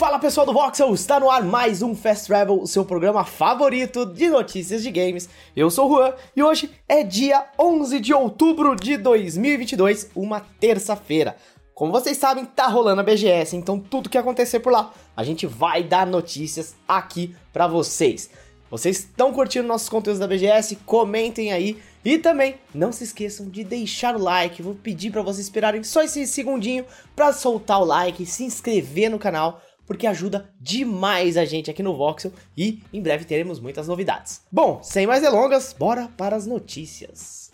Fala pessoal do Voxel, está no ar mais um Fast Travel, o seu programa favorito de notícias de games. Eu sou o Juan e hoje é dia 11 de outubro de 2022, uma terça-feira. Como vocês sabem, tá rolando a BGS, então tudo que acontecer por lá, a gente vai dar notícias aqui para vocês. Vocês estão curtindo nossos conteúdos da BGS? Comentem aí. E também, não se esqueçam de deixar o like. Vou pedir para vocês esperarem só esse segundinho para soltar o like, se inscrever no canal, porque ajuda demais a gente aqui no Voxel e em breve teremos muitas novidades. Bom, sem mais delongas, bora para as notícias.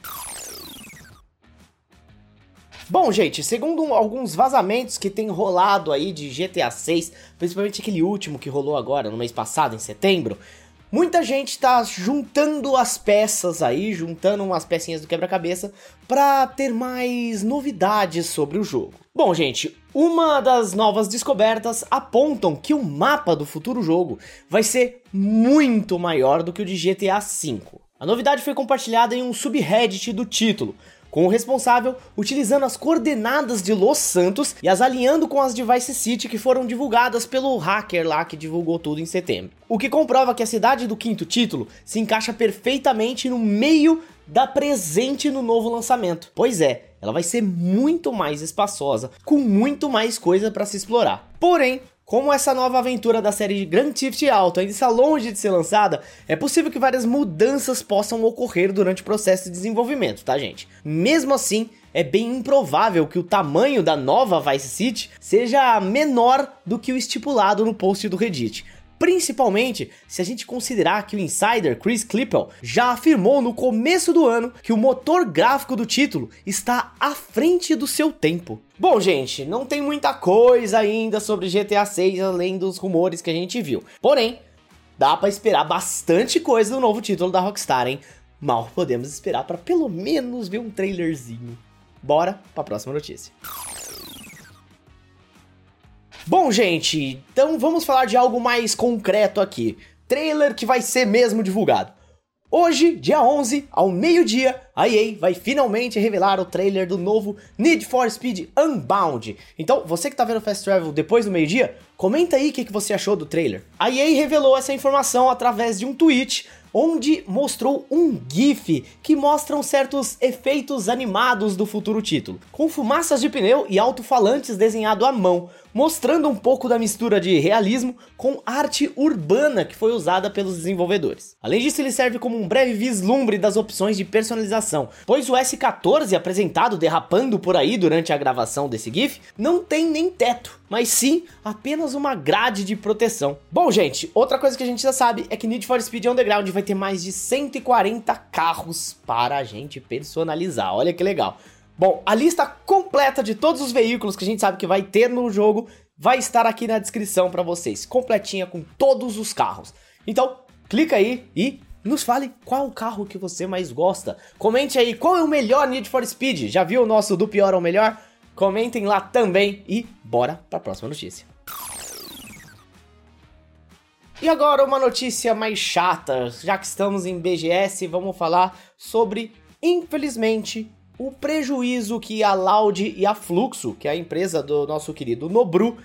Bom, gente, segundo alguns vazamentos que tem rolado aí de GTA 6, principalmente aquele último que rolou agora no mês passado, em setembro, Muita gente está juntando as peças aí, juntando umas pecinhas do quebra-cabeça para ter mais novidades sobre o jogo. Bom, gente, uma das novas descobertas apontam que o mapa do futuro jogo vai ser muito maior do que o de GTA V. A novidade foi compartilhada em um subreddit do título, com o responsável utilizando as coordenadas de Los Santos e as alinhando com as de Vice City que foram divulgadas pelo hacker lá que divulgou tudo em setembro. O que comprova que a cidade do quinto título se encaixa perfeitamente no meio da presente no novo lançamento. Pois é, ela vai ser muito mais espaçosa, com muito mais coisa para se explorar. Porém, como essa nova aventura da série Grand Theft Auto ainda está longe de ser lançada, é possível que várias mudanças possam ocorrer durante o processo de desenvolvimento, tá gente? Mesmo assim, é bem improvável que o tamanho da nova Vice City seja menor do que o estipulado no post do Reddit, Principalmente se a gente considerar que o insider Chris Klippel já afirmou no começo do ano que o motor gráfico do título está à frente do seu tempo. Bom, gente, não tem muita coisa ainda sobre GTA 6 além dos rumores que a gente viu. Porém, dá para esperar bastante coisa do novo título da Rockstar, hein? Mal podemos esperar para pelo menos ver um trailerzinho. Bora para a próxima notícia. Bom, gente, então vamos falar de algo mais concreto aqui. Trailer que vai ser mesmo divulgado. Hoje, dia 11, ao meio-dia, a EA vai finalmente revelar o trailer do novo Need for Speed Unbound. Então, você que tá vendo Fast Travel depois do meio-dia, comenta aí o que, que você achou do trailer. A EA revelou essa informação através de um tweet onde mostrou um GIF que mostram certos efeitos animados do futuro título, com fumaças de pneu e alto-falantes desenhado à mão, mostrando um pouco da mistura de realismo com arte urbana que foi usada pelos desenvolvedores. Além disso, ele serve como um breve vislumbre das opções de personalização, pois o S14 apresentado derrapando por aí durante a gravação desse GIF não tem nem teto, mas sim apenas uma grade de proteção. Bom, gente, outra coisa que a gente já sabe é que Need for Speed Underground vai ter mais de 140 carros para a gente personalizar. Olha que legal. Bom, a lista completa de todos os veículos que a gente sabe que vai ter no jogo vai estar aqui na descrição para vocês, completinha com todos os carros. Então, clica aí e nos fale qual carro que você mais gosta. Comente aí qual é o melhor Need for Speed. Já viu o nosso do pior ao melhor? Comentem lá também e bora para a próxima notícia. E agora uma notícia mais chata, já que estamos em BGS, vamos falar sobre, infelizmente, o prejuízo que a Loud e a Fluxo, que é a empresa do nosso querido Nobru,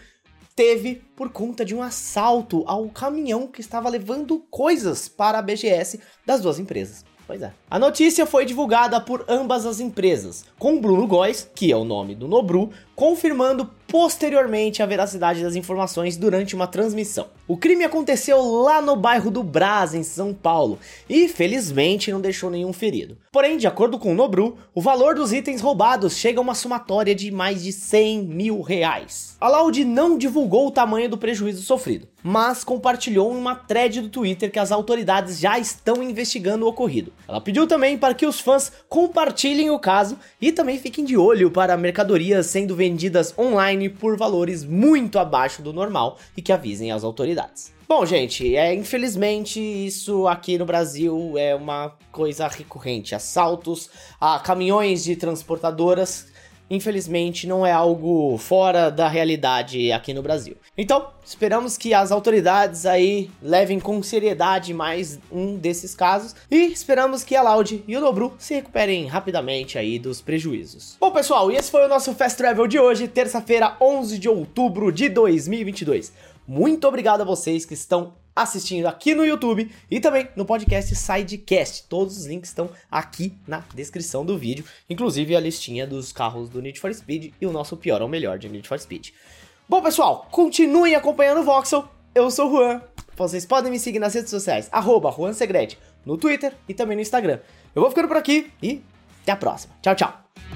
teve por conta de um assalto ao caminhão que estava levando coisas para a BGS das duas empresas. Pois é. A notícia foi divulgada por ambas as empresas, com Bruno Góes, que é o nome do Nobru, confirmando posteriormente a veracidade das informações durante uma transmissão. O crime aconteceu lá no bairro do Brás, em São Paulo, e felizmente não deixou nenhum ferido. Porém, de acordo com o Nobru, o valor dos itens roubados chega a uma somatória de mais de 100 mil reais. A Laude não divulgou o tamanho do prejuízo sofrido, mas compartilhou em uma thread do Twitter que as autoridades já estão investigando o ocorrido. Ela pediu também para que os fãs compartilhem o caso e também fiquem de olho para mercadorias sendo vendidas online por valores muito abaixo do normal e que avisem as autoridades. Bom, gente, é infelizmente isso aqui no Brasil é uma coisa recorrente. Assaltos a caminhões de transportadoras infelizmente não é algo fora da realidade aqui no Brasil. Então, esperamos que as autoridades aí levem com seriedade mais um desses casos e esperamos que a Loud e o Nobru se recuperem rapidamente aí dos prejuízos. Bom, pessoal, e esse foi o nosso Fast Travel de hoje, terça-feira, 11 de outubro de 2022. Muito obrigado a vocês que estão assistindo aqui no YouTube e também no podcast Sidecast. Todos os links estão aqui na descrição do vídeo, inclusive a listinha dos carros do Need for Speed e o nosso pior ou melhor de Need for Speed. Bom, pessoal, continuem acompanhando o Voxel. Eu sou o Juan. Vocês podem me seguir nas redes sociais, arroba Juan Segrete, no Twitter e também no Instagram. Eu vou ficando por aqui e até a próxima. Tchau, tchau.